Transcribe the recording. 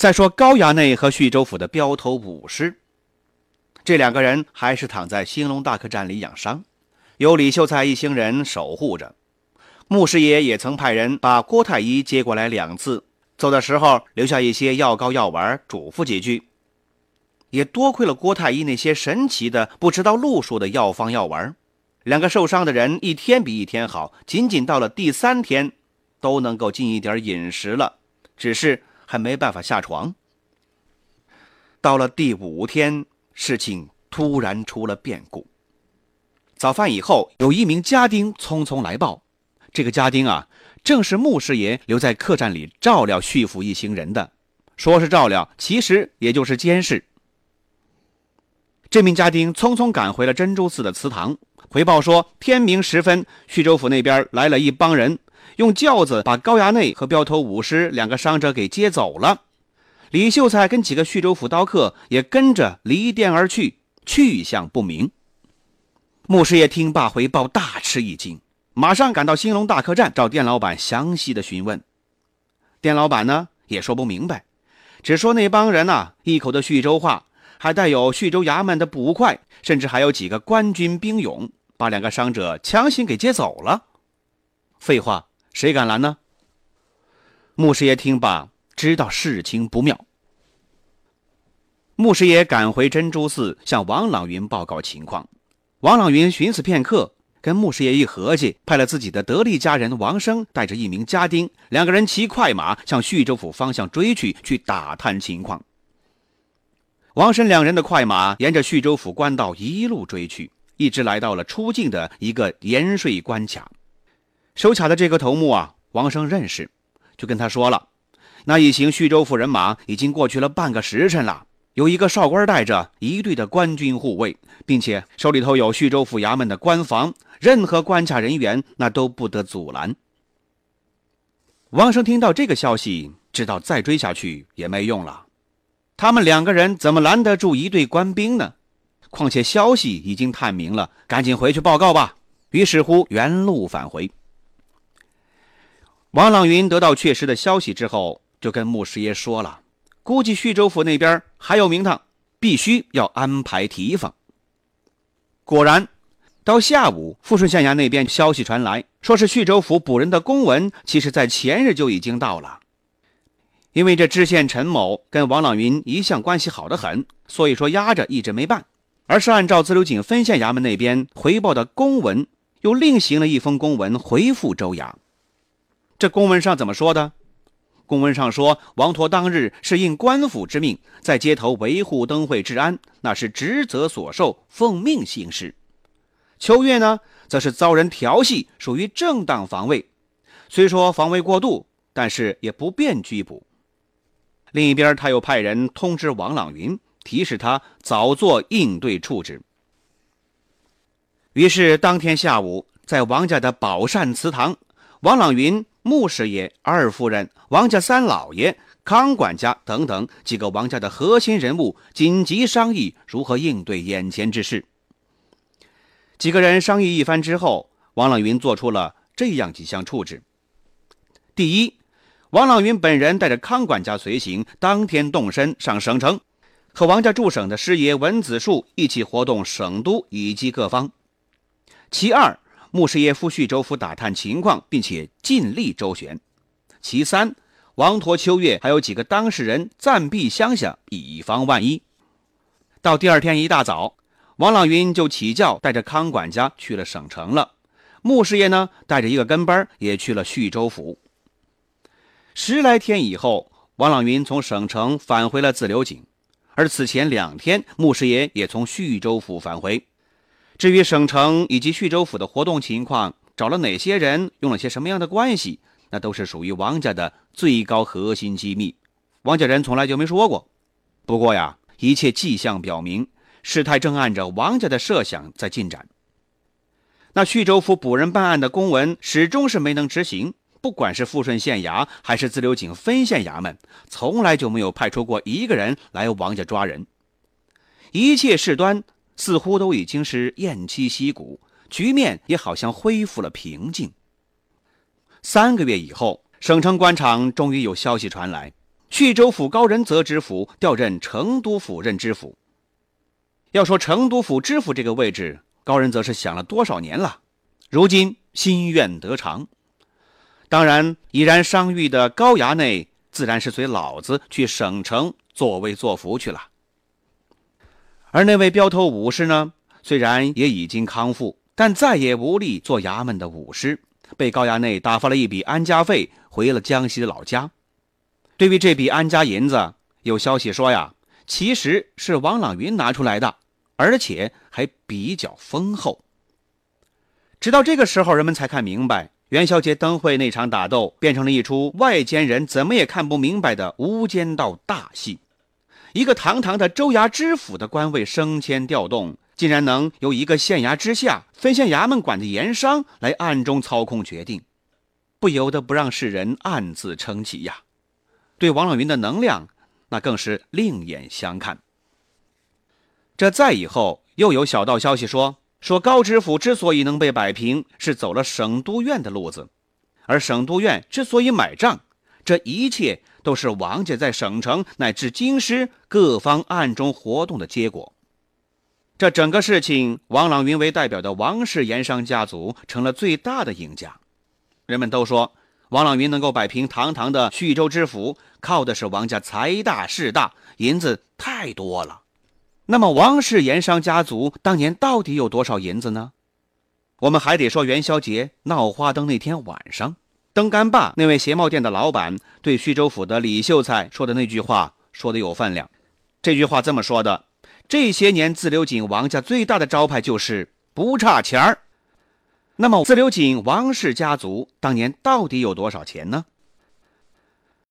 再说高衙内和叙州府的镖头武师，这两个人还是躺在兴隆大客栈里养伤，由李秀才一行人守护着。穆师爷也曾派人把郭太医接过来两次，走的时候留下一些药膏药丸，嘱咐几句。也多亏了郭太医那些神奇的、不知道路数的药方药丸，两个受伤的人一天比一天好，仅仅到了第三天，都能够进一点饮食了，只是。还没办法下床。到了第五天，事情突然出了变故。早饭以后，有一名家丁匆匆来报，这个家丁啊，正是穆师爷留在客栈里照料旭府一行人的。说是照料，其实也就是监视。这名家丁匆匆赶回了珍珠寺的祠堂，回报说，天明时分，徐州府那边来了一帮人。用轿子把高衙内和镖头武师两个伤者给接走了，李秀才跟几个叙州府刀客也跟着离店而去，去向不明。穆师爷听罢回报，大吃一惊，马上赶到兴隆大客栈找店老板详细的询问。店老板呢也说不明白，只说那帮人呐一口的叙州话，还带有叙州衙门的捕快，甚至还有几个官军兵勇，把两个伤者强行给接走了。废话。谁敢拦呢？穆师爷听罢，知道事情不妙。穆师爷赶回珍珠寺，向王朗云报告情况。王朗云寻思片刻，跟穆师爷一合计，派了自己的得力家人王生，带着一名家丁，两个人骑快马向叙州府方向追去，去打探情况。王生两人的快马沿着叙州府官道一路追去，一直来到了出境的一个盐税关卡。守卡的这个头目啊，王生认识，就跟他说了，那一行徐州府人马已经过去了半个时辰了，有一个少官带着一队的官军护卫，并且手里头有徐州府衙门的官房，任何关卡人员那都不得阻拦。王生听到这个消息，知道再追下去也没用了，他们两个人怎么拦得住一队官兵呢？况且消息已经探明了，赶紧回去报告吧。于是乎，原路返回。王朗云得到确实的消息之后，就跟穆师爷说了，估计徐州府那边还有名堂，必须要安排提防。果然，到下午，富顺县衙那边消息传来，说是徐州府捕人的公文，其实在前日就已经到了。因为这知县陈某跟王朗云一向关系好得很，所以说压着一直没办，而是按照自流井分县衙门那边回报的公文，又另行了一封公文回复州衙。这公文上怎么说的？公文上说，王陀当日是应官府之命，在街头维护灯会治安，那是职责所受，奉命行事。秋月呢，则是遭人调戏，属于正当防卫，虽说防卫过度，但是也不便拘捕。另一边，他又派人通知王朗云，提示他早做应对处置。于是当天下午，在王家的宝善祠堂，王朗云。穆师爷、二夫人、王家三老爷、康管家等等几个王家的核心人物紧急商议如何应对眼前之事。几个人商议一番之后，王朗云做出了这样几项处置：第一，王朗云本人带着康管家随行，当天动身上省城，和王家驻省的师爷文子树一起活动省都以及各方；其二。穆师爷赴叙州府打探情况，并且尽力周旋。其三，王陀、秋月还有几个当事人暂避乡下，以防万一。到第二天一大早，王朗云就起轿带着康管家去了省城了。穆师爷呢，带着一个跟班也去了叙州府。十来天以后，王朗云从省城返回了自流井，而此前两天，穆师爷也从叙州府返回。至于省城以及叙州府的活动情况，找了哪些人，用了些什么样的关系，那都是属于王家的最高核心机密，王家人从来就没说过。不过呀，一切迹象表明，事态正按着王家的设想在进展。那徐州府补人办案的公文始终是没能执行，不管是富顺县衙还是自流井分县衙门，从来就没有派出过一个人来王家抓人。一切事端似乎都已经是偃旗息鼓，局面也好像恢复了平静。三个月以后，省城官场终于有消息传来，徐州府高仁泽知府调任成都府任知府。要说成都府知府这个位置，高仁则是想了多少年了，如今心愿得偿。当然，已然伤愈的高衙内自然是随老子去省城作威作福去了。而那位镖头武士呢，虽然也已经康复，但再也无力做衙门的武师，被高衙内打发了一笔安家费，回了江西的老家。对于这笔安家银子，有消息说呀，其实是王朗云拿出来的。而且还比较丰厚。直到这个时候，人们才看明白，元宵节灯会那场打斗变成了一出外间人怎么也看不明白的无间道大戏。一个堂堂的州衙知府的官位升迁调动，竟然能由一个县衙之下分县衙门管的盐商来暗中操控决定，不由得不让世人暗自称奇呀。对王朗云的能量，那更是另眼相看。这再以后，又有小道消息说，说高知府之所以能被摆平，是走了省督院的路子，而省督院之所以买账，这一切都是王家在省城乃至京师各方暗中活动的结果。这整个事情，王朗云为代表的王氏盐商家族成了最大的赢家。人们都说，王朗云能够摆平堂堂的徐州知府，靠的是王家财大势大，银子太多了。那么王氏盐商家族当年到底有多少银子呢？我们还得说元宵节闹花灯那天晚上，登干坝那位鞋帽店的老板对徐州府的李秀才说的那句话说的有分量。这句话这么说的：这些年自留井王家最大的招牌就是不差钱儿。那么自留井王氏家族当年到底有多少钱呢？